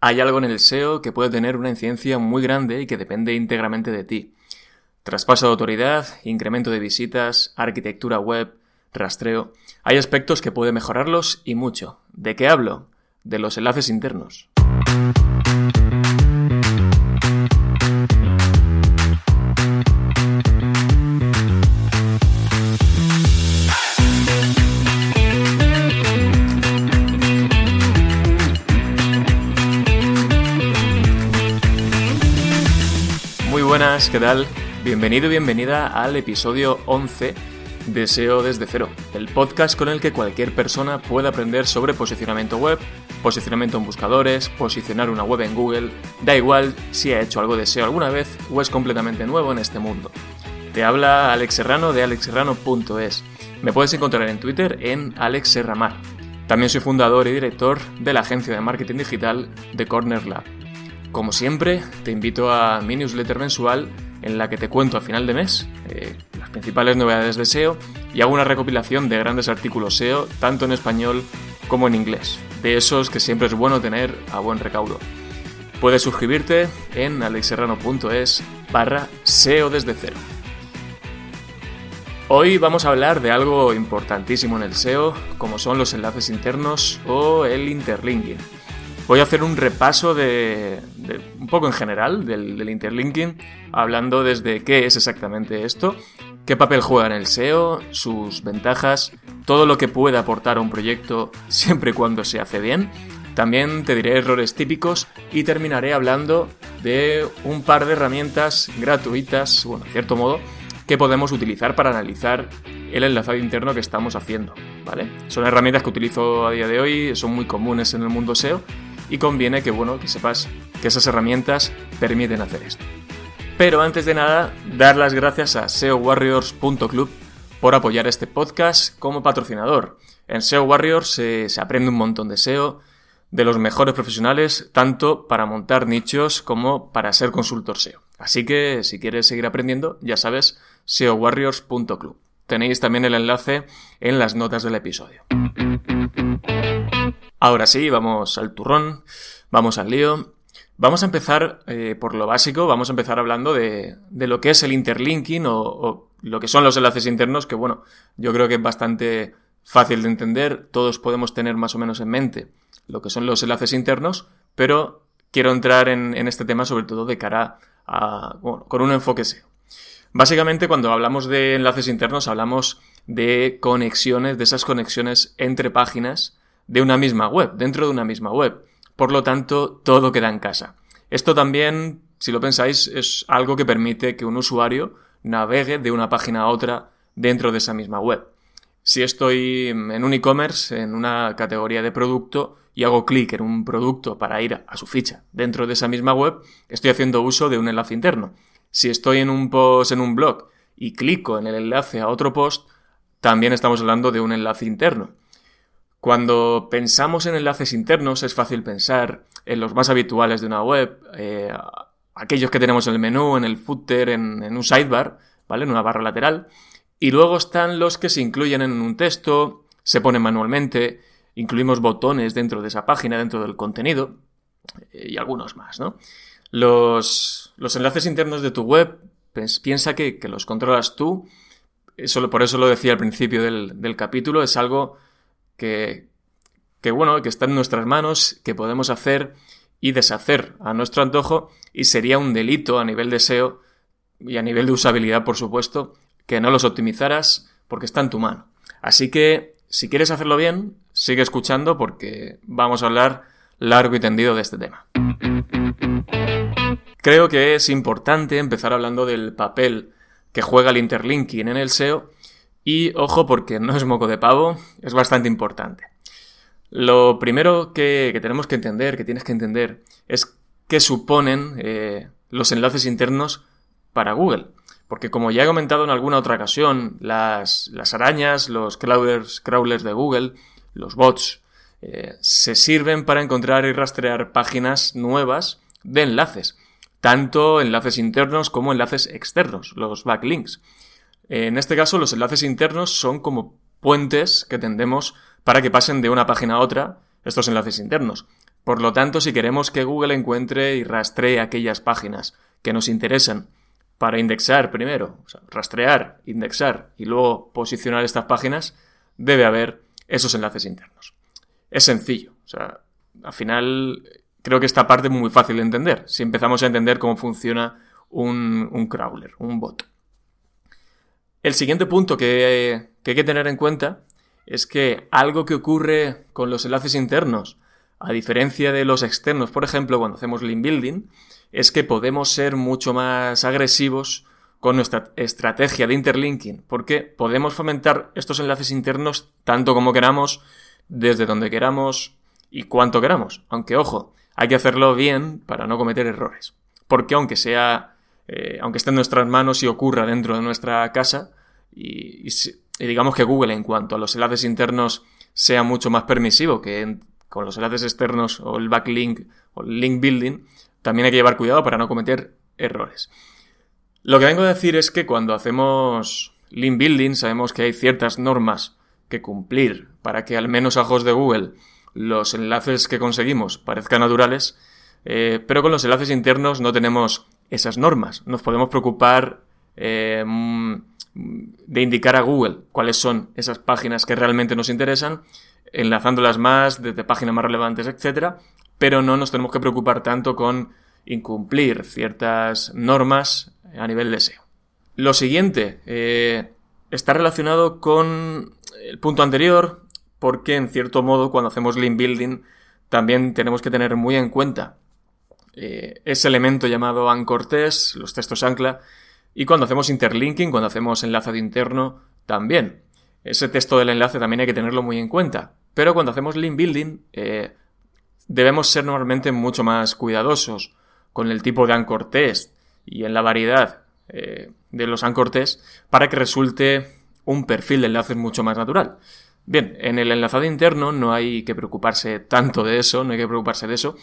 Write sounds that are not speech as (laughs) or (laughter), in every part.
Hay algo en el SEO que puede tener una incidencia muy grande y que depende íntegramente de ti. Traspaso de autoridad, incremento de visitas, arquitectura web, rastreo. Hay aspectos que puede mejorarlos y mucho. ¿De qué hablo? De los enlaces internos. ¿Qué tal? Bienvenido y bienvenida al episodio 11 de SEO desde cero, el podcast con el que cualquier persona puede aprender sobre posicionamiento web, posicionamiento en buscadores, posicionar una web en Google, da igual si ha hecho algo de SEO alguna vez o es completamente nuevo en este mundo. Te habla Alex Serrano de alexserrano.es. Me puedes encontrar en Twitter en Alex Serramar. También soy fundador y director de la agencia de marketing digital de Corner Lab. Como siempre, te invito a mi newsletter mensual en la que te cuento a final de mes eh, las principales novedades de SEO y hago una recopilación de grandes artículos SEO, tanto en español como en inglés, de esos que siempre es bueno tener a buen recaudo. Puedes suscribirte en alexserrano.es barra SEO desde cero. Hoy vamos a hablar de algo importantísimo en el SEO, como son los enlaces internos o el interlinking. Voy a hacer un repaso de, un poco en general del, del, interlinking, hablando desde qué es exactamente esto, qué papel juega en el SEO, sus ventajas, todo lo que puede aportar a un proyecto siempre y cuando se hace bien. También te diré errores típicos y terminaré hablando de un par de herramientas gratuitas, bueno, en cierto modo, que podemos utilizar para analizar el enlazado interno que estamos haciendo, ¿vale? Son herramientas que utilizo a día de hoy, son muy comunes en el mundo SEO y conviene que, bueno, que sepas que esas herramientas permiten hacer esto. Pero antes de nada, dar las gracias a SEOwarriors.club por apoyar este podcast como patrocinador. En SEO Warriors se, se aprende un montón de SEO de los mejores profesionales, tanto para montar nichos como para ser consultor SEO. Así que si quieres seguir aprendiendo, ya sabes, seowarriors.club. Tenéis también el enlace en las notas del episodio. Ahora sí, vamos al turrón, vamos al lío. Vamos a empezar eh, por lo básico, vamos a empezar hablando de, de lo que es el interlinking o, lo que son los enlaces internos, que bueno, yo creo que es bastante fácil de entender, todos podemos tener más o menos en mente lo que son los enlaces internos, pero quiero entrar en, en este tema sobre todo de cara a, bueno, con un enfoque SEO. Básicamente cuando hablamos de enlaces internos hablamos de conexiones, de esas conexiones entre páginas, de una misma web, dentro de una misma web. Por lo tanto, todo queda en casa. Esto también, si lo pensáis, es algo que permite que un usuario navegue de una página a otra dentro de esa misma web. Si estoy en un e-commerce, en una categoría de producto, y hago clic en un producto para ir a su ficha dentro de esa misma web, estoy haciendo uso de un enlace interno. Si estoy en un post en un blog y clico en el enlace a otro post, también estamos hablando de un enlace interno. Cuando pensamos en enlaces internos es fácil pensar en los más habituales de una web, eh, aquellos que tenemos en el menú, en el footer, en, en, un sidebar, ¿vale? En una barra lateral. Y luego están los que se incluyen en un texto, se ponen manualmente, incluimos botones dentro de esa página, dentro del contenido, eh, y algunos más, ¿no? Los, los enlaces internos de tu web, piensa que, que, los controlas tú. Eso, por eso lo decía al principio del, del capítulo, es algo que, que, bueno, que está en nuestras manos, que podemos hacer y deshacer a nuestro antojo y sería un delito a nivel de SEO y a nivel de usabilidad, por supuesto, que no los optimizaras porque está en tu mano. Así que, si quieres hacerlo bien, sigue escuchando porque vamos a hablar largo y tendido de este tema. Creo que es importante empezar hablando del papel que juega el interlinking en el SEO y ojo porque no es moco de pavo, es bastante importante. Lo primero que, tenemos que entender, que tienes que entender, es qué suponen eh, los enlaces internos para Google. Porque como ya he comentado en alguna otra ocasión, las, las arañas, los crawlers, crawlers de Google, los bots, eh, se sirven para encontrar y rastrear páginas nuevas de enlaces. Tanto enlaces internos como enlaces externos, los backlinks. En este caso, los enlaces internos son como puentes que tendemos para que pasen de una página a otra estos enlaces internos. Por lo tanto, si queremos que Google encuentre y rastree aquellas páginas que nos interesan para indexar primero, rastrear, indexar y luego posicionar estas páginas, debe haber esos enlaces internos. Es sencillo, o sea, al final creo que esta parte es muy fácil de entender, si empezamos a entender cómo funciona un, crawler, un bot. El siguiente punto que, que hay que tener en cuenta es que algo que ocurre con los enlaces internos, a diferencia de los externos, por ejemplo, cuando hacemos link building, es que podemos ser mucho más agresivos con nuestra estrategia de interlinking, porque podemos fomentar estos enlaces internos tanto como queramos, desde donde queramos y cuanto queramos. Aunque, ojo, hay que hacerlo bien para no cometer errores. Porque aunque sea, eh, aunque esté en nuestras manos y ocurra dentro de nuestra casa, y, digamos que Google en cuanto a los enlaces internos sea mucho más permisivo que con los enlaces externos o el backlink o el link building, también hay que llevar cuidado para no cometer errores. Lo que vengo a decir es que cuando hacemos link building sabemos que hay ciertas normas que cumplir para que al menos a ojos de Google los enlaces que conseguimos parezcan naturales, eh, pero con los enlaces internos no tenemos esas normas. Nos podemos preocupar eh, mm, de indicar a Google cuáles son esas páginas que realmente nos interesan, enlazándolas más desde páginas más relevantes, etc. Pero no nos tenemos que preocupar tanto con incumplir ciertas normas a nivel de SEO. Lo siguiente eh, está relacionado con el punto anterior, porque en cierto modo cuando hacemos link building también tenemos que tener muy en cuenta eh, ese elemento llamado anchor test, los textos ancla, y cuando hacemos interlinking, cuando hacemos enlazado interno, también. Ese texto del enlace también hay que tenerlo muy en cuenta. Pero cuando hacemos link building, eh, debemos ser normalmente mucho más cuidadosos con el tipo de anchor test y en la variedad eh, de los anchor test para que resulte un perfil de enlaces mucho más natural. Bien, en el enlazado interno no hay que preocuparse tanto de eso, no hay que preocuparse de eso.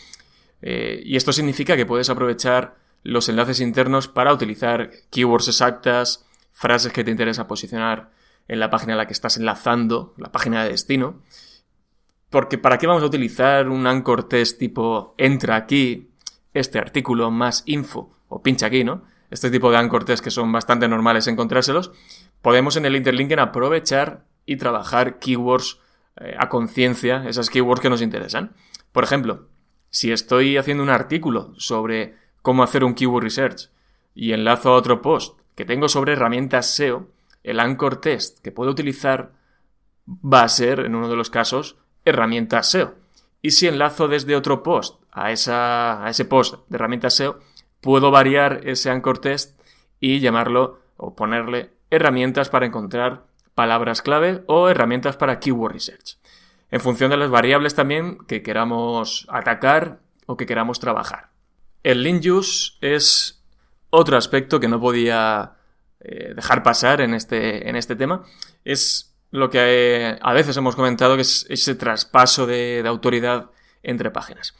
Eh, y esto significa que puedes aprovechar los enlaces internos para utilizar keywords exactas, frases que te interesa posicionar en la página a la que estás enlazando, la página de destino. Porque ¿para qué vamos a utilizar un anchor test tipo entra aquí, este artículo más info o pincha aquí, ¿no? Este tipo de anchor test que son bastante normales encontrárselos. Podemos en el interlinking aprovechar y trabajar keywords eh, a conciencia, esas keywords que nos interesan. Por ejemplo, si estoy haciendo un artículo sobre cómo hacer un keyword research y enlazo a otro post que tengo sobre herramientas SEO, el anchor test que puedo utilizar va a ser, en uno de los casos, herramientas SEO. Y si enlazo desde otro post a, esa, a ese post de herramientas SEO, puedo variar ese anchor test y llamarlo o ponerle herramientas para encontrar palabras clave o herramientas para keyword research. En función de las variables también que queramos atacar o que queramos trabajar. El link use es otro aspecto que no podía eh, dejar pasar en este, en este tema. Es lo que eh, a veces hemos comentado que es ese traspaso de, autoridad entre páginas.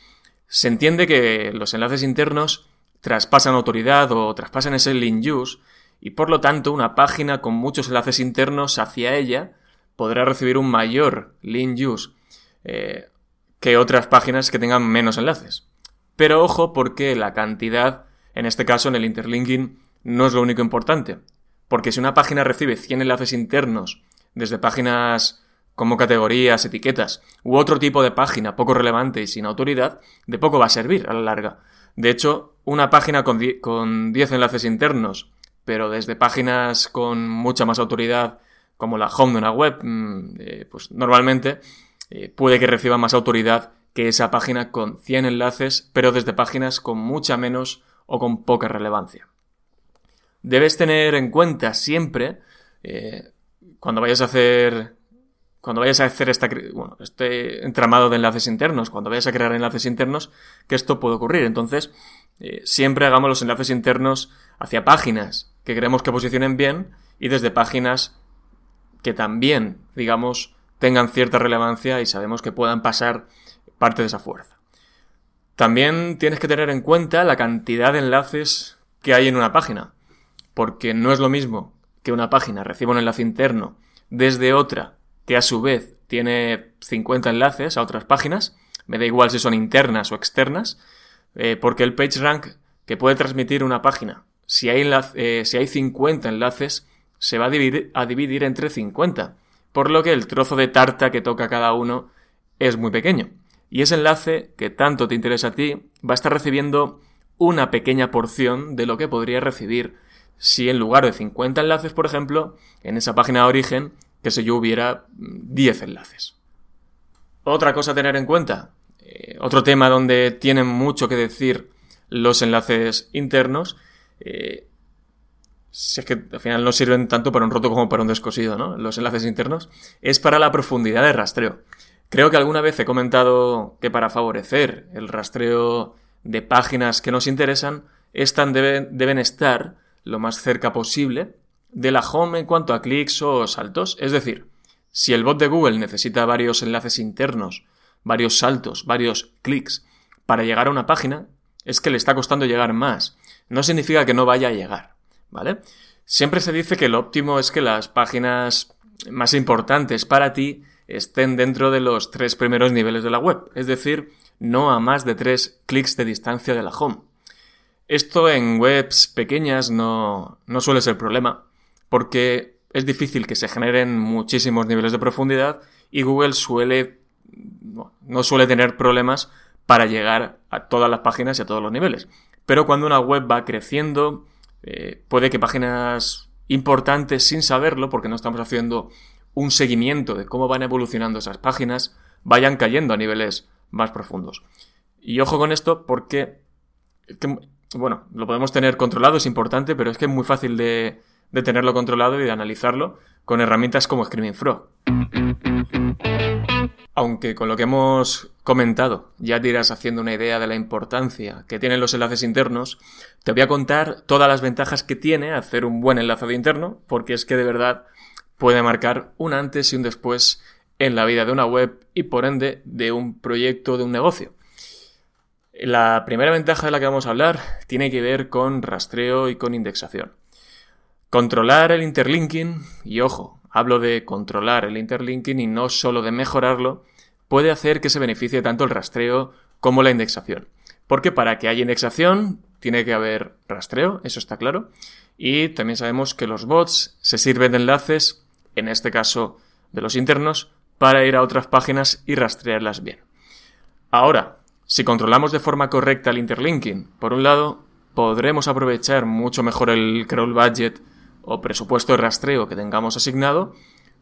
Se entiende que los enlaces internos traspasan autoridad o traspasan ese link use y por lo tanto una página con muchos enlaces internos hacia ella podrá recibir un mayor link use eh, que otras páginas que tengan menos enlaces. Pero ojo porque la cantidad, en este caso en el interlinking, no es lo único importante. Porque si una página recibe 100 enlaces internos desde páginas como categorías, etiquetas u otro tipo de página poco relevante y sin autoridad, de poco va a servir a la larga. De hecho, una página con 10 enlaces internos, pero desde páginas con mucha más autoridad, como la home de una web, mm, eh, pues normalmente eh, puede que reciba más autoridad que esa página con 100 enlaces, pero desde páginas con mucha menos o con poca relevancia. Debes tener en cuenta siempre eh, cuando vayas a hacer cuando vayas a hacer este entramado de enlaces internos, cuando vayas a crear enlaces internos, que esto puede ocurrir. Entonces, siempre hagamos los enlaces internos hacia páginas que queremos que posicionen bien y desde páginas que también, digamos, tengan cierta relevancia y sabemos que puedan pasar parte de esa fuerza. También tienes que tener en cuenta la cantidad de enlaces que hay en una página, porque no es lo mismo que una página reciba un enlace interno desde otra que a su vez tiene 50 enlaces a otras páginas, me da igual si son internas o externas, eh, porque el PageRank que puede transmitir una página, si hay, eh, si hay 50 enlaces, se va a dividir, a dividir entre 50, por lo que el trozo de tarta que toca cada uno es muy pequeño. Y ese enlace, que tanto te interesa a ti, va a estar recibiendo una pequeña porción de lo que podría recibir si en lugar de 50 enlaces, por ejemplo, en esa página de origen, que sé yo, hubiera 10 enlaces. Otra cosa a tener en cuenta, eh, otro tema donde tienen mucho que decir los enlaces internos, eh, si es que al final no sirven tanto para un roto como para un descosido, ¿no? Los enlaces internos, es para la profundidad de rastreo. Creo que alguna vez he comentado que para favorecer el rastreo de páginas que nos interesan, estas deben, deben estar lo más cerca posible de la home en cuanto a clics o saltos. Es decir, si el bot de Google necesita varios enlaces internos, varios saltos, varios clics para llegar a una página, es que le está costando llegar más. No significa que no vaya a llegar, ¿vale? Siempre se dice que lo óptimo es que las páginas más importantes para ti estén dentro de los tres primeros niveles de la web, es decir, no a más de tres clics de distancia de la home. Esto en webs pequeñas no, no suele ser problema, porque es difícil que se generen muchísimos niveles de profundidad y Google suele no suele tener problemas para llegar a todas las páginas y a todos los niveles. Pero cuando una web va creciendo, eh, puede que páginas importantes sin saberlo, porque no estamos haciendo un seguimiento de cómo van evolucionando esas páginas, vayan cayendo a niveles más profundos. Y ojo con esto porque, bueno, lo podemos tener controlado, es importante, pero es que es muy fácil de, de tenerlo controlado y de analizarlo con herramientas como Screaming Frog. Aunque con lo que hemos comentado ya te irás haciendo una idea de la importancia que tienen los enlaces internos, te voy a contar todas las ventajas que tiene hacer un buen enlace de interno, porque es que de verdad puede marcar un antes y un después en la vida de una web y por ende de un proyecto, de un negocio. La primera ventaja de la que vamos a hablar tiene que ver con rastreo y con indexación. Controlar el interlinking, y ojo, hablo de controlar el interlinking y no solo de mejorarlo, puede hacer que se beneficie tanto el rastreo como la indexación. Porque para que haya indexación tiene que haber rastreo, eso está claro. Y también sabemos que los bots se sirven de enlaces, en este caso de los internos, para ir a otras páginas y rastrearlas bien. Ahora, si controlamos de forma correcta el interlinking, por un lado, podremos aprovechar mucho mejor el crawl budget o presupuesto de rastreo que tengamos asignado,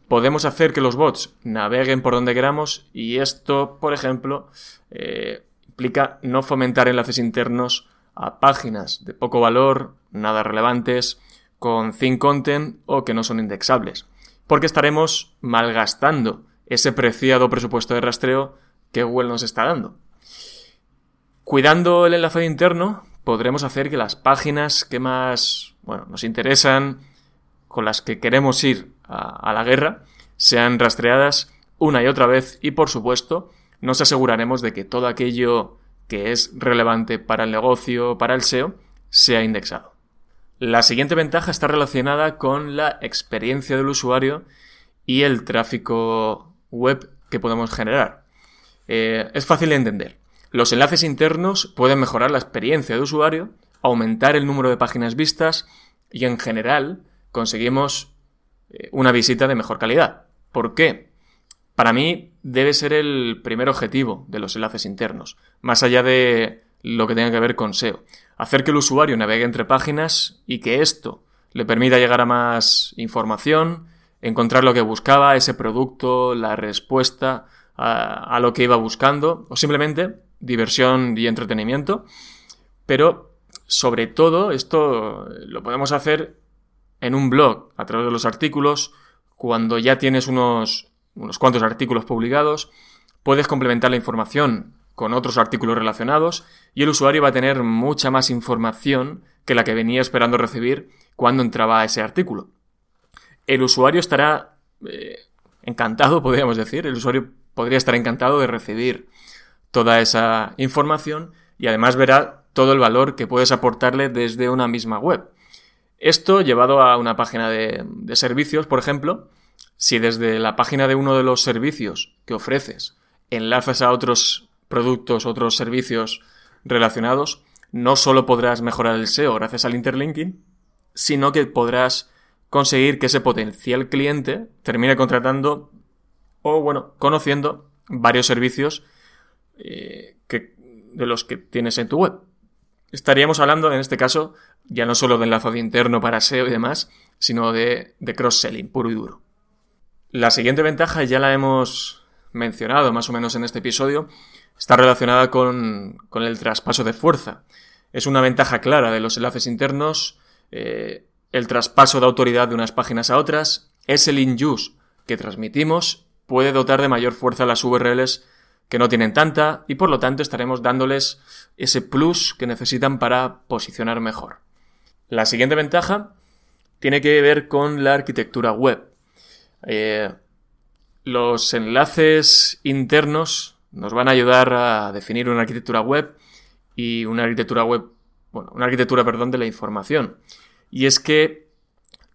podemos hacer que los bots naveguen por donde queramos y esto, por ejemplo, eh, implica no fomentar enlaces internos a páginas de poco valor, nada relevantes, con thin content o que no son indexables, porque estaremos malgastando ese preciado presupuesto de rastreo que Google nos está dando. Cuidando el enlace interno, podremos hacer que las páginas que más bueno, nos interesan, con las que queremos ir a, la guerra sean rastreadas una y otra vez y por supuesto nos aseguraremos de que todo aquello que es relevante para el negocio, para el SEO, sea indexado. La siguiente ventaja está relacionada con la experiencia del usuario y el tráfico web que podemos generar. Eh, es fácil de entender. Los enlaces internos pueden mejorar la experiencia de usuario, aumentar el número de páginas vistas y en general conseguimos eh, una visita de mejor calidad. ¿Por qué? Para mí debe ser el primer objetivo de los enlaces internos, más allá de lo que tenga que ver con SEO. Hacer que el usuario navegue entre páginas y que esto le permita llegar a más información, encontrar lo que buscaba, ese producto, la respuesta a, a lo que iba buscando, o simplemente diversión y entretenimiento. Pero sobre todo esto lo podemos hacer en un blog a través de los artículos, cuando ya tienes unos, unos cuantos artículos publicados, puedes complementar la información con otros artículos relacionados y el usuario va a tener mucha más información que la que venía esperando recibir cuando entraba ese artículo. El usuario estará eh, encantado, (laughs) podríamos decir, el usuario podría estar encantado de recibir toda esa información y además verá todo el valor que puedes aportarle desde una misma web. Esto llevado a una página de, servicios, por ejemplo, si desde la página de uno de los servicios que ofreces enlazas a otros productos, otros servicios relacionados, no solo podrás mejorar el SEO gracias al interlinking, sino que podrás conseguir que ese potencial cliente termine contratando o, bueno, conociendo varios servicios eh, de los que tienes en tu web. Estaríamos hablando, en este caso, ya no solo de enlazado interno para SEO y demás, sino de, de cross-selling puro y duro. La siguiente ventaja ya la hemos mencionado más o menos en este episodio, está relacionada con, con el traspaso de fuerza. Es una ventaja clara de los enlaces internos, eh, el traspaso de autoridad de unas páginas a otras, ese in-use que transmitimos puede dotar de mayor fuerza a las URLs que no tienen tanta y por lo tanto estaremos dándoles ese plus que necesitan para posicionar mejor. La siguiente ventaja tiene que ver con la arquitectura web. Eh, los enlaces internos nos van a ayudar a definir una arquitectura web y una arquitectura web, bueno, una arquitectura, perdón, de la información. Y es que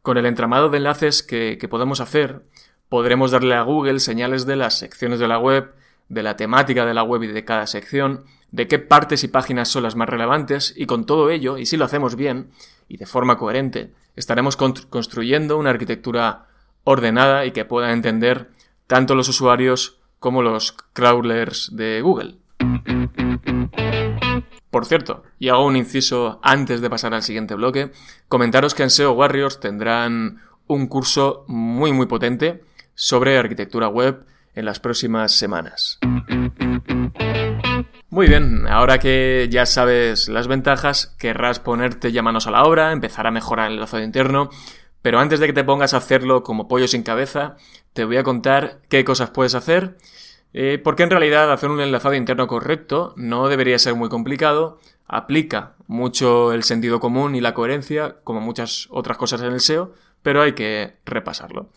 con el entramado de enlaces que, que podemos hacer, podremos darle a Google señales de las secciones de la web, de la temática de la web y de cada sección, de qué partes y páginas son las más relevantes, y con todo ello, y si lo hacemos bien y de forma coherente, estaremos construyendo una arquitectura ordenada y que pueda entender tanto los usuarios como los crawlers de Google. Por cierto, y hago un inciso antes de pasar al siguiente bloque, comentaros que en SEO Warriors tendrán un curso muy muy potente sobre arquitectura web en las próximas semanas. Muy bien, ahora que ya sabes las ventajas, querrás ponerte ya manos a la obra, empezar a mejorar el enlazado interno, pero antes de que te pongas a hacerlo como pollo sin cabeza, te voy a contar qué cosas puedes hacer eh, porque en realidad hacer un enlazado interno correcto no debería ser muy complicado, aplica mucho el sentido común y la coherencia, como muchas otras cosas en el SEO, pero hay que repasarlo.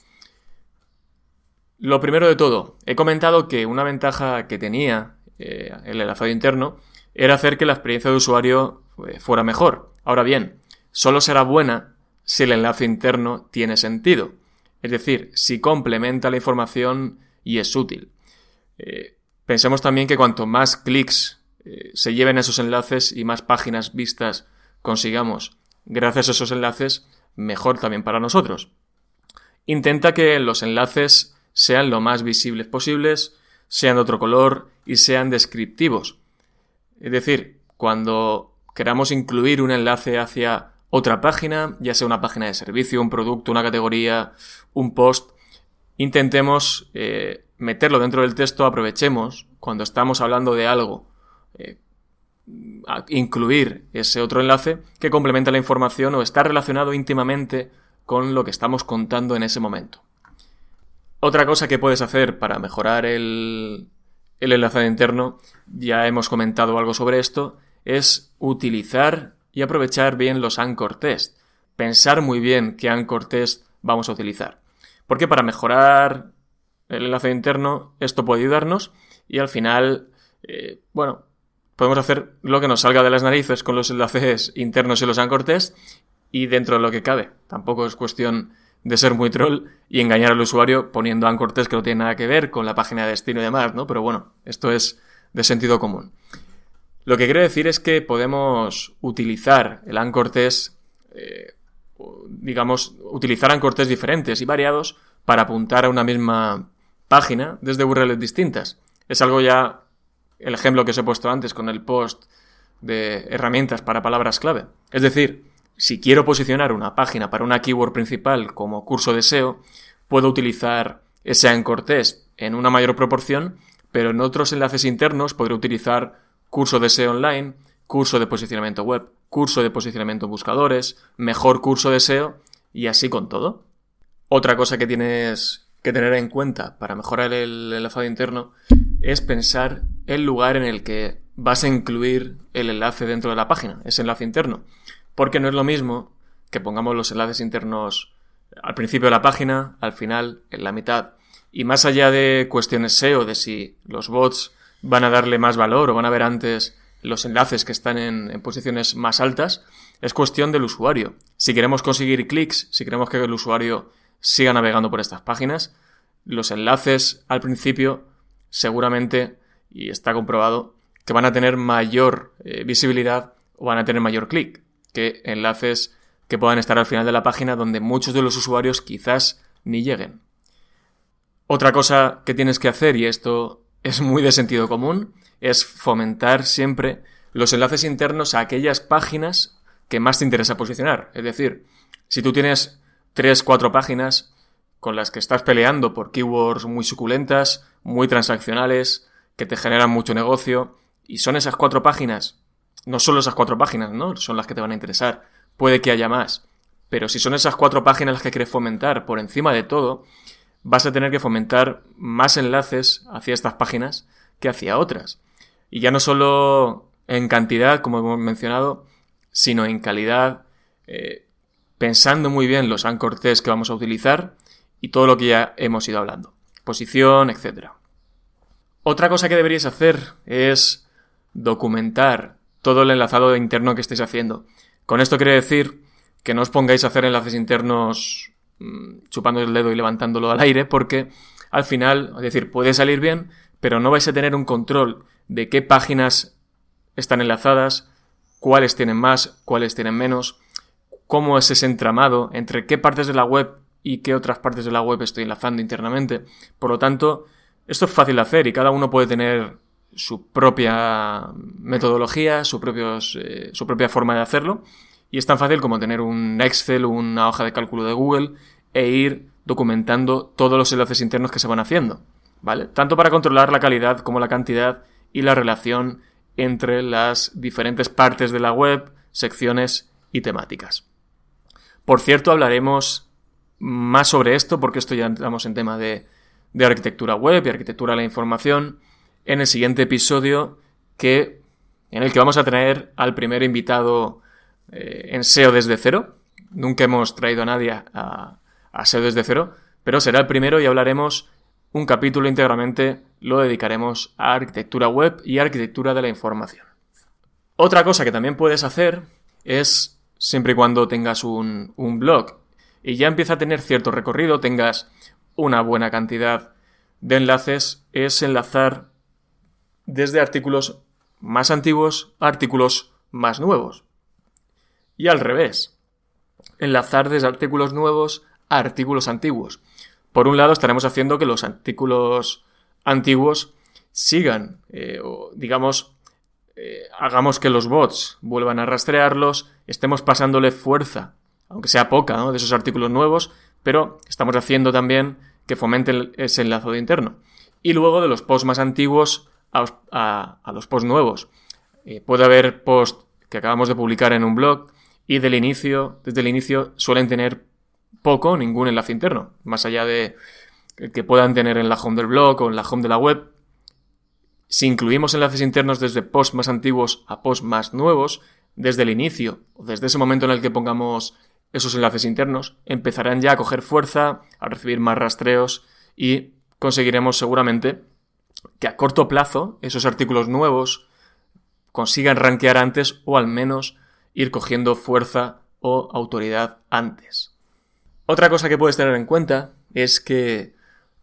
Lo primero de todo, he comentado que una ventaja que tenía eh, el enlazado interno era hacer que la experiencia de usuario eh, fuera mejor. Ahora bien, solo será buena si el enlace interno tiene sentido, es decir, si complementa la información y es útil. Eh, pensemos también que cuanto más clics se lleven esos enlaces y más páginas vistas consigamos gracias a esos enlaces, mejor también para nosotros. Intenta que los enlaces sean lo más visibles posibles, sean de otro color y sean descriptivos. Es decir, cuando queramos incluir un enlace hacia otra página, ya sea una página de servicio, un producto, una categoría, un post, intentemos eh, meterlo dentro del texto, aprovechemos cuando estamos hablando de algo, eh, incluir ese otro enlace que complementa la información o está relacionado íntimamente con lo que estamos contando en ese momento. Otra cosa que puedes hacer para mejorar el, el enlace interno, ya hemos comentado algo sobre esto, es utilizar y aprovechar bien los anchor test. Pensar muy bien qué anchor test vamos a utilizar. Porque para mejorar el enlace interno, esto puede ayudarnos y al final, eh, bueno, podemos hacer lo que nos salga de las narices con los enlaces (laughs) internos y los anchor y dentro de lo que cabe. Tampoco es cuestión de ser muy troll y engañar al usuario poniendo anchor que no tiene nada que ver con la página de destino y demás, ¿no? Pero bueno, esto es de sentido común. Lo que quiero decir es que podemos utilizar el anchor eh, digamos, utilizar anchor diferentes y variados para apuntar a una misma página desde URLs distintas. Es algo ya el ejemplo que os he puesto antes con el post de herramientas para palabras clave. Es decir, si quiero posicionar una página para una keyword principal como curso de SEO, puedo utilizar ese anchor en una mayor proporción, pero en otros enlaces internos podré utilizar curso de SEO online, curso de posicionamiento web, curso de posicionamiento buscadores, mejor curso de SEO y así con todo. Otra cosa que tienes que tener en cuenta para mejorar el enlazado interno es pensar el lugar en el que vas a incluir el enlace dentro de la página, ese enlace interno. Porque no es lo mismo que pongamos los enlaces internos al principio de la página, al final, en la mitad. Y más allá de cuestiones SEO, de si los bots van a darle más valor o van a ver antes los enlaces que están en, posiciones más altas, es cuestión del usuario. Si queremos conseguir clics, si queremos que el usuario siga navegando por estas páginas. Los enlaces al principio seguramente y está comprobado que van a tener mayor eh, visibilidad o van a tener mayor clic que enlaces que puedan estar al final de la página donde muchos de los usuarios quizás ni lleguen. Otra cosa que tienes que hacer, y esto (laughs) es muy de sentido común, es fomentar siempre los enlaces internos a aquellas páginas que más te interesa posicionar. Es decir, si tú tienes tres, cuatro páginas con las que estás peleando por keywords muy suculentas, muy transaccionales, que te generan mucho negocio, y son esas cuatro páginas, no solo esas cuatro páginas, ¿no? Son las que te van a interesar. Puede que haya más. Pero si son esas cuatro páginas las que quieres fomentar por encima de todo, vas a tener que fomentar más enlaces hacia estas páginas que hacia otras. Y ya no solo en cantidad, como hemos mencionado, sino en calidad, eh, pensando muy bien los anchor que vamos a utilizar y todo lo que ya hemos ido hablando. Posición, etc. Otra cosa que deberíais hacer es documentar todo el enlazado interno que estéis haciendo. Con esto quiere decir que no os pongáis a hacer enlaces internos mm, chupando el dedo y levantándolo al aire, porque al final, es decir, puede salir bien, pero no vais a tener un control de qué páginas están enlazadas, cuáles tienen más, cuáles tienen menos, cómo es ese entramado, entre qué partes de la web y qué otras partes de la web estoy enlazando internamente. Por lo tanto, esto es fácil de hacer y cada uno puede tener su propia metodología, su, eh, su propia forma de hacerlo. Y es tan fácil como tener un Excel una hoja de cálculo de Google e ir documentando todos los enlaces internos que se van haciendo. ¿Vale? Tanto para controlar la calidad como la cantidad y la relación entre las diferentes partes de la web, secciones y temáticas. Por cierto, hablaremos más sobre esto porque esto ya entramos en tema de arquitectura web y arquitectura de la información en el siguiente episodio que, en el que vamos a traer al primer invitado eh, en SEO desde cero. Nunca hemos traído a nadie a, a SEO desde cero, pero será el primero y hablaremos un capítulo íntegramente, lo dedicaremos a arquitectura web y arquitectura de la información. Otra cosa que también puedes hacer es, siempre y cuando tengas un, un blog y ya empieza a tener cierto recorrido, tengas una buena cantidad de enlaces, es enlazar desde artículos más antiguos a artículos más nuevos. Y al revés, enlazar desde artículos nuevos a artículos antiguos. Por un lado, estaremos haciendo que los artículos antiguos sigan, eh, o digamos, eh, hagamos que los bots vuelvan a rastrearlos, estemos pasándole fuerza, aunque sea poca, de esos artículos nuevos, pero estamos haciendo también que fomenten ese enlazado interno. Y luego de los posts más antiguos a, los posts nuevos. Eh, puede haber posts que acabamos de publicar en un blog y del inicio, desde el inicio suelen tener poco, ningún enlace interno, más allá de que puedan tener en la home del blog o en la home de la web. Si incluimos enlaces internos desde posts más antiguos a posts más nuevos, desde el inicio o desde ese momento en el que pongamos esos enlaces internos, empezarán ya a coger fuerza, a recibir más rastreos y conseguiremos seguramente que a corto plazo esos artículos nuevos consigan rankear antes o al menos ir cogiendo fuerza o autoridad antes. Otra cosa que puedes tener en cuenta es que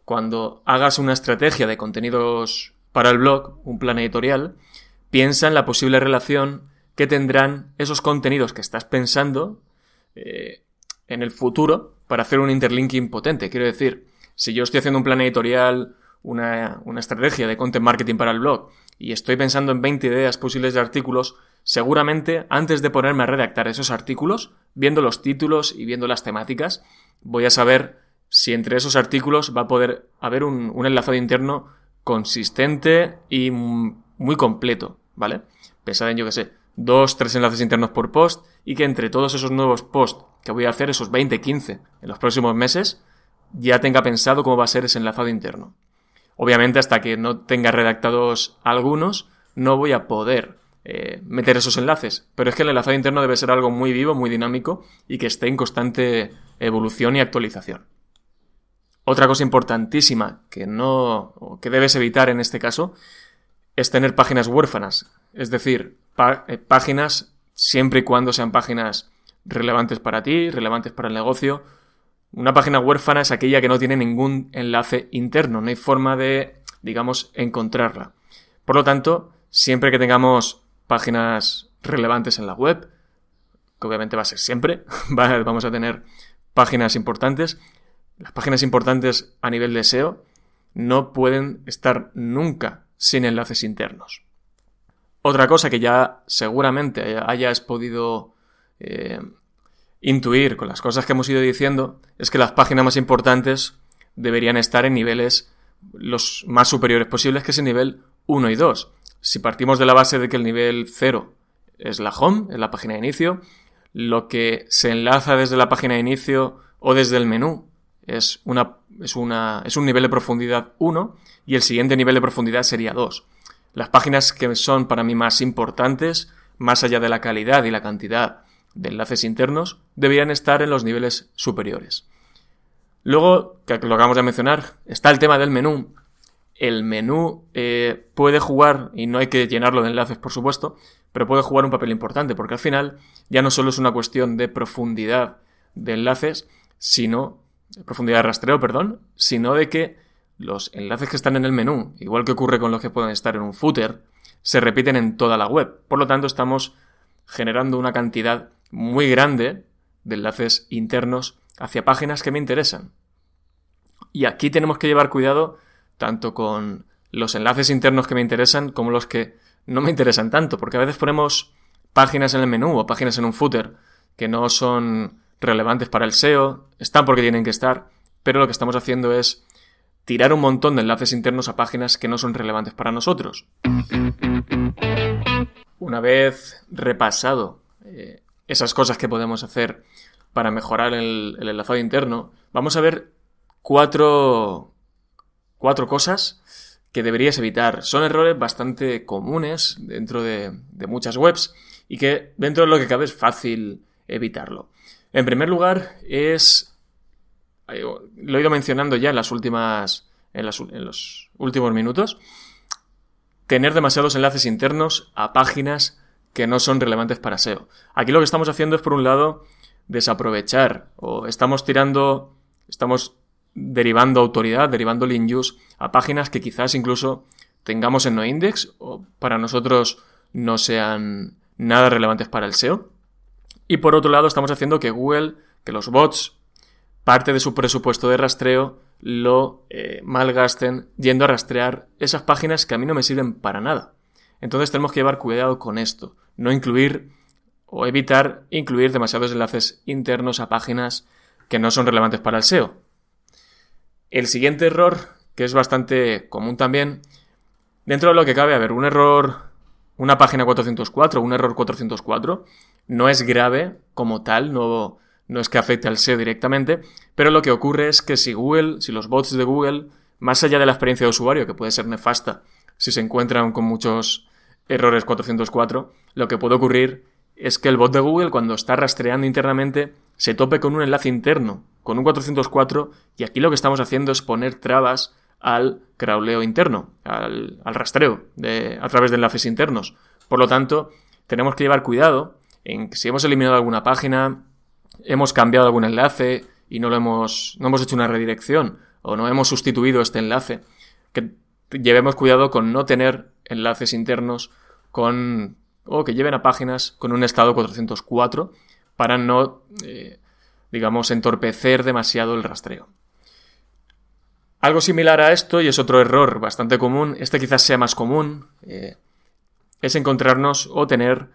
cuando hagas una estrategia de contenidos para el blog, un plan editorial, piensa en la posible relación que tendrán esos contenidos que estás pensando eh, en el futuro para hacer un interlinking potente. Quiero decir, si yo estoy haciendo un plan editorial una, estrategia de content marketing para el blog y estoy pensando en 20 ideas posibles de artículos, seguramente antes de ponerme a redactar esos artículos, viendo los títulos y viendo las temáticas, voy a saber si entre esos artículos va a poder haber un, enlazado interno consistente y muy completo, ¿vale? Pensad en, yo que sé, dos, tres enlaces internos por post y que entre todos esos nuevos posts que voy a hacer, esos 20, 15 en los próximos meses, ya tenga pensado cómo va a ser ese enlazado interno. Obviamente, hasta que no tenga redactados algunos, no voy a poder eh, meter esos enlaces. Pero es que el enlazado interno debe ser algo muy vivo, muy dinámico y que esté en constante evolución y actualización. Otra cosa importantísima que no, que debes evitar en este caso, es tener páginas huérfanas. Es decir, eh, páginas siempre y cuando sean páginas relevantes para ti, relevantes para el negocio, una página huérfana es aquella que no tiene ningún enlace interno, no hay forma de, digamos, encontrarla. Por lo tanto, siempre que tengamos páginas relevantes en la web, que obviamente va a ser siempre, (laughs) vamos a tener páginas importantes, las páginas importantes a nivel de SEO no pueden estar nunca sin enlaces internos. Otra cosa que ya seguramente hayas podido eh, intuir con las cosas que hemos ido diciendo es que las páginas más importantes deberían estar en niveles los más superiores posibles, que es el nivel 1 y 2. Si partimos de la base de que el nivel 0 es la home, es la página de inicio, lo que se enlaza desde la página de inicio o desde el menú es, una, es, una, es un nivel de profundidad 1 y el siguiente nivel de profundidad sería 2. Las páginas que son para mí más importantes, más allá de la calidad y la cantidad de enlaces internos, deberían estar en los niveles superiores. Luego, que lo acabamos de mencionar, está el tema del menú. El menú eh, puede jugar, y no hay que llenarlo de enlaces, por supuesto, pero puede jugar un papel importante, porque al final ya no solo es una cuestión de profundidad de enlaces, sino, profundidad de rastreo, perdón, sino de que los enlaces que están en el menú, igual que ocurre con los que pueden estar en un footer, se repiten en toda la web. Por lo tanto, estamos generando una cantidad muy grande de enlaces internos hacia páginas que me interesan. Y aquí tenemos que llevar cuidado tanto con los enlaces internos que me interesan como los que no me interesan tanto, porque a veces ponemos páginas en el menú o páginas en un footer que no son relevantes para el SEO, están porque tienen que estar, pero lo que estamos haciendo es tirar un montón de enlaces internos a páginas que no son relevantes para nosotros. Una vez repasado eh, esas cosas que podemos hacer para mejorar el, enlazado interno, vamos a ver cuatro, cuatro cosas que deberías evitar. Son errores bastante comunes dentro de, muchas webs y que dentro de lo que cabe es fácil evitarlo. En primer lugar es lo he ido mencionando ya en las últimas. En, los últimos minutos. Tener demasiados enlaces internos a páginas que no son relevantes para SEO. Aquí lo que estamos haciendo es, por un lado, desaprovechar o estamos tirando, estamos derivando autoridad, derivando link a páginas que quizás incluso tengamos en noindex o para nosotros no sean nada relevantes para el SEO. Y por otro lado, estamos haciendo que Google, que los bots parte de su presupuesto de rastreo lo eh, malgasten yendo a rastrear esas páginas que a mí no me sirven para nada. Entonces tenemos que llevar cuidado con esto, no incluir o evitar incluir demasiados enlaces internos a páginas que no son relevantes para el SEO. El siguiente error, que es bastante común también, dentro de lo que cabe, a ver, un error, una página 404, un error 404, no es grave como tal, no, no es que afecte al SEO directamente, pero lo que ocurre es que si Google, si los bots de Google, más allá de la experiencia de usuario, que puede ser nefasta si se encuentran con muchos errores 404, lo que puede ocurrir es que el bot de Google, cuando está rastreando internamente, se tope con un enlace interno, con un 404, y aquí lo que estamos haciendo es poner trabas al crawleo interno, al, rastreo de, a través de enlaces internos. Por lo tanto, tenemos que llevar cuidado en que si hemos eliminado alguna página, hemos cambiado algún enlace y no lo hemos, no hemos hecho una redirección o no hemos sustituido este enlace, que llevemos cuidado con no tener enlaces internos con o que lleven a páginas con un estado 404 para no, eh, digamos, entorpecer demasiado el rastreo. Algo similar a esto, y es otro error bastante común, este quizás sea más común, eh, es encontrarnos o tener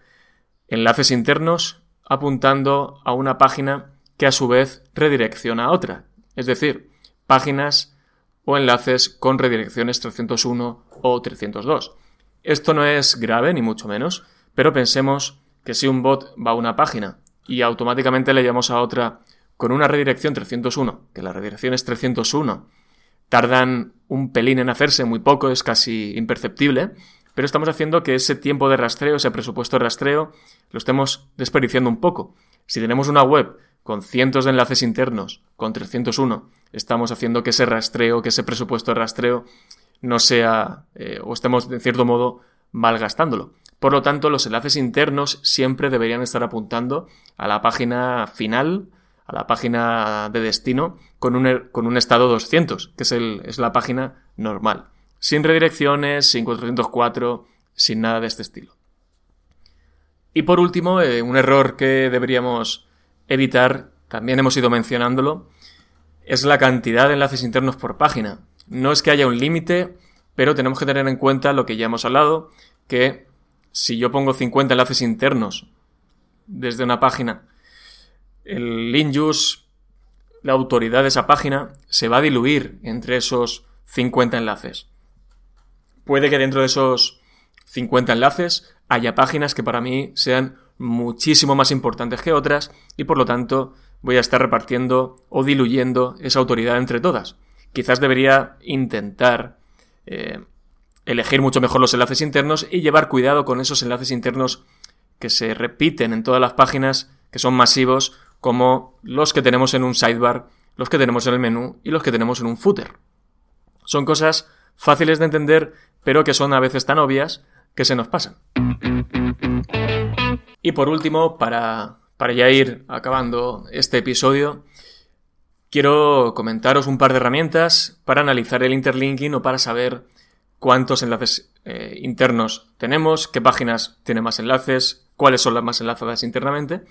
enlaces internos apuntando a una página que a su vez redirecciona a otra. Es decir, páginas o enlaces con redirecciones 301 o 302. Esto no es grave, ni mucho menos, pero pensemos que si un bot va a una página y automáticamente le llamamos a otra con una redirección 301, que la redirección es 301, tardan un pelín en hacerse, muy poco, es casi imperceptible, pero estamos haciendo que ese tiempo de rastreo, ese presupuesto de rastreo, lo estemos desperdiciando un poco. Si tenemos una web con cientos de enlaces internos, con 301, estamos haciendo que ese rastreo, que ese presupuesto de rastreo no sea, eh, o estemos de cierto modo malgastándolo. Por lo tanto, los enlaces internos siempre deberían estar apuntando a la página final, a la página de destino, con un, er, con un estado 200, que es, el, es la página normal. sin redirecciones, sin 404, sin nada de este estilo. Y por último, eh, un error que deberíamos evitar, también hemos ido mencionándolo, es la cantidad de enlaces internos por página. No es que haya un límite, pero tenemos que tener en cuenta lo que ya hemos hablado, que si yo pongo 50 enlaces internos desde una página, el link la autoridad de esa página, se va a diluir entre esos 50 enlaces. Puede que dentro de esos 50 enlaces haya páginas que para mí sean muchísimo más importantes que otras y por lo tanto voy a estar repartiendo o diluyendo esa autoridad entre todas. Quizás debería intentar eh, elegir mucho mejor los enlaces internos y llevar cuidado con esos enlaces internos que se repiten en todas las páginas, que son masivos, como los que tenemos en un sidebar, los que tenemos en el menú y los que tenemos en un footer. Son cosas fáciles de entender, pero que son a veces tan obvias que se nos pasan. Y por último, para, para ya ir acabando este episodio, quiero comentaros un par de herramientas para analizar el interlinking o para saber cuántos enlaces eh, internos tenemos, qué páginas tienen más enlaces, cuáles son las más enlazadas internamente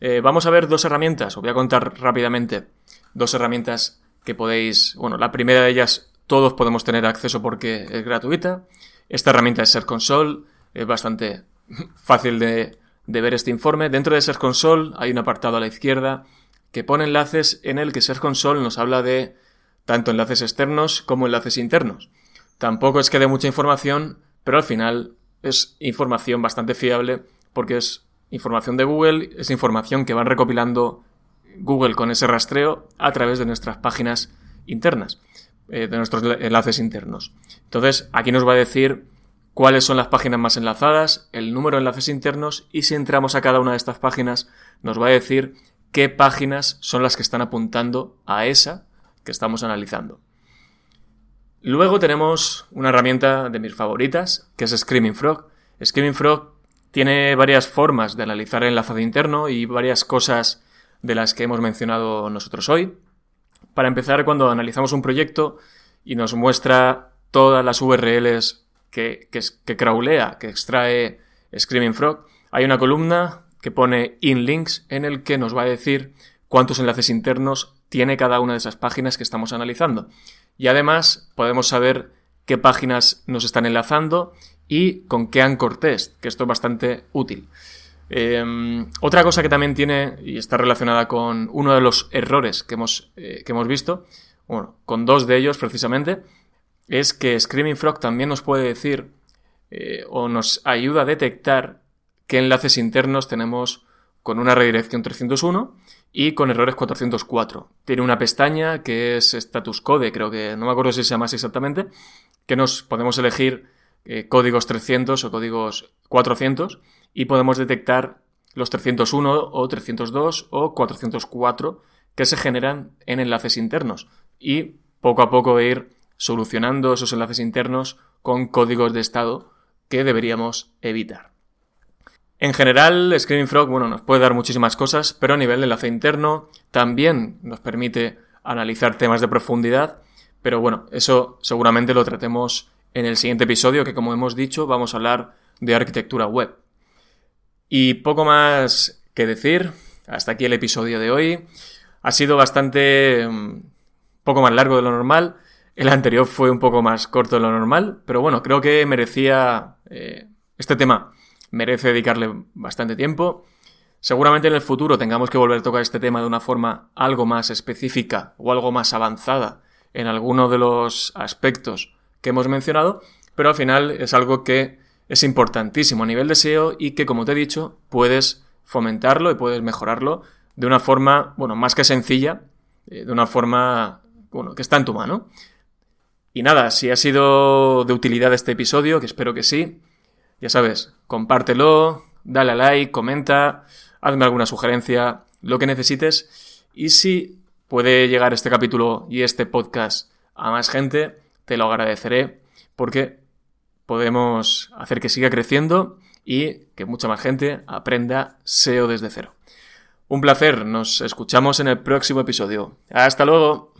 eh, vamos a ver dos herramientas, os voy a contar rápidamente dos herramientas que podéis, bueno, la primera de ellas todos podemos tener acceso porque es gratuita. Esta herramienta es Search Console, es bastante (laughs) fácil de, ver este informe. Dentro de Search Console hay un apartado a la izquierda que pone enlaces en el que Search Console nos habla de tanto enlaces externos como enlaces internos. Tampoco es que dé mucha información, pero al final es información bastante fiable porque es información de Google, es información que van recopilando Google con ese rastreo a través de nuestras páginas internas, eh, de nuestros enlaces internos. Entonces, aquí nos va a decir cuáles son las páginas más enlazadas, el número de enlaces internos y si entramos a cada una de estas páginas nos va a decir qué páginas son las que están apuntando a esa que estamos analizando. Luego tenemos una herramienta de mis favoritas, que es Screaming Frog. Screaming Frog tiene varias formas de analizar el enlazado interno y varias cosas de las que hemos mencionado nosotros hoy. Para empezar, cuando analizamos un proyecto y nos muestra todas las URLs que, que, crawlea, que extrae Screaming Frog, hay una columna que pone in links en el que nos va a decir cuántos enlaces internos tiene cada una de esas páginas que estamos analizando. Y además podemos saber qué páginas nos están enlazando y con qué anchor test, que esto es bastante útil. Em, otra cosa que también tiene y está relacionada con uno de los errores que hemos, eh, que hemos visto, bueno, con dos de ellos precisamente, es que Screaming Frog también nos puede decir eh, o nos ayuda a detectar qué enlaces internos tenemos con una redirección 301 y con errores 404. Tiene una pestaña que es status code, creo que no me acuerdo si se llama exactamente, que nos podemos elegir eh, códigos 300 o códigos 400 y podemos detectar los 301 o 302 o 404 que se generan en enlaces internos y poco a poco ir solucionando esos enlaces internos con códigos de estado que deberíamos evitar. En general, Screaming Frog bueno, nos puede dar muchísimas cosas, pero a nivel de enlace interno también nos permite analizar temas de profundidad, pero bueno, eso seguramente lo tratemos en el siguiente episodio, que como hemos dicho, vamos a hablar de arquitectura web. Y poco más que decir. Hasta aquí el episodio de hoy. Ha sido bastante... Mm, poco más largo de lo normal. El anterior fue un poco más corto de lo normal, pero bueno, creo que merecía... Eh, este tema merece dedicarle bastante tiempo. Seguramente en el futuro tengamos que volver a tocar este tema de una forma algo más específica o algo más avanzada en alguno de los aspectos que hemos mencionado, pero al final es algo que es importantísimo a nivel de SEO y que, como te he dicho, puedes fomentarlo y puedes mejorarlo de una forma, bueno, más que sencilla, eh, de una forma, bueno, que está en tu mano. Y nada, si ha sido de utilidad este episodio, que espero que sí, ya sabes, compártelo, dale a like, comenta, hazme alguna sugerencia, lo que necesites. Y si puede llegar este capítulo y este podcast a más gente, te lo agradeceré porque podemos hacer que siga creciendo y que mucha más gente aprenda SEO desde cero. Un placer, nos escuchamos en el próximo episodio. Hasta luego.